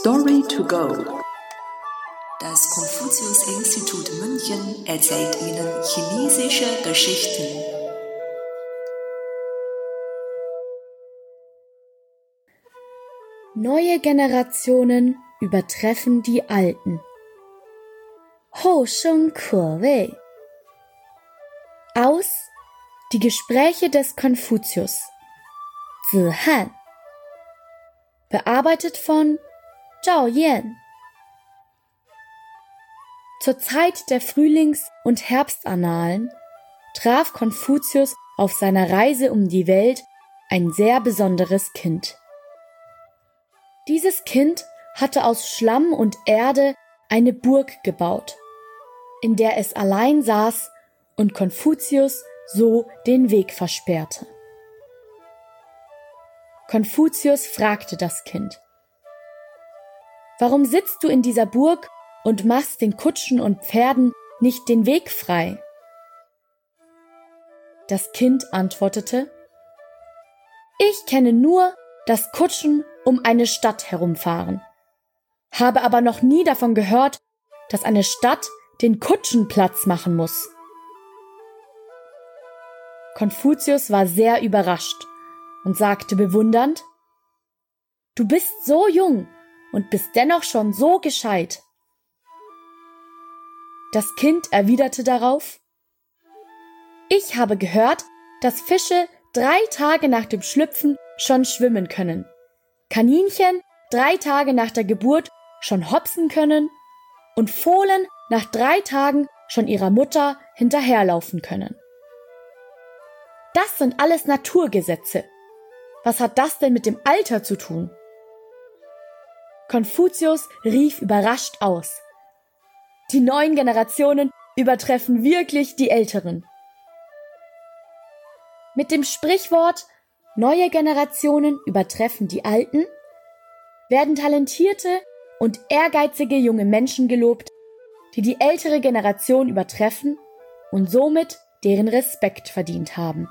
Story to go. Das Konfuzius-Institut München erzählt Ihnen chinesische Geschichten. Neue Generationen übertreffen die alten. Ho Sheng Ke Wei. Aus Die Gespräche des Konfuzius. Zi Han. Bearbeitet von Zhao Yan. Zur Zeit der Frühlings- und Herbstannalen traf Konfuzius auf seiner Reise um die Welt ein sehr besonderes Kind. Dieses Kind hatte aus Schlamm und Erde eine Burg gebaut, in der es allein saß und Konfuzius so den Weg versperrte. Konfuzius fragte das Kind, Warum sitzt du in dieser Burg und machst den Kutschen und Pferden nicht den Weg frei? Das Kind antwortete, Ich kenne nur, dass Kutschen um eine Stadt herumfahren, habe aber noch nie davon gehört, dass eine Stadt den Kutschen Platz machen muss. Konfuzius war sehr überrascht und sagte bewundernd, Du bist so jung und bist dennoch schon so gescheit. Das Kind erwiderte darauf, Ich habe gehört, dass Fische drei Tage nach dem Schlüpfen schon schwimmen können, Kaninchen drei Tage nach der Geburt schon hopsen können und Fohlen nach drei Tagen schon ihrer Mutter hinterherlaufen können. Das sind alles Naturgesetze. Was hat das denn mit dem Alter zu tun? Konfuzius rief überrascht aus. Die neuen Generationen übertreffen wirklich die älteren. Mit dem Sprichwort neue Generationen übertreffen die alten werden talentierte und ehrgeizige junge Menschen gelobt, die die ältere Generation übertreffen und somit deren Respekt verdient haben.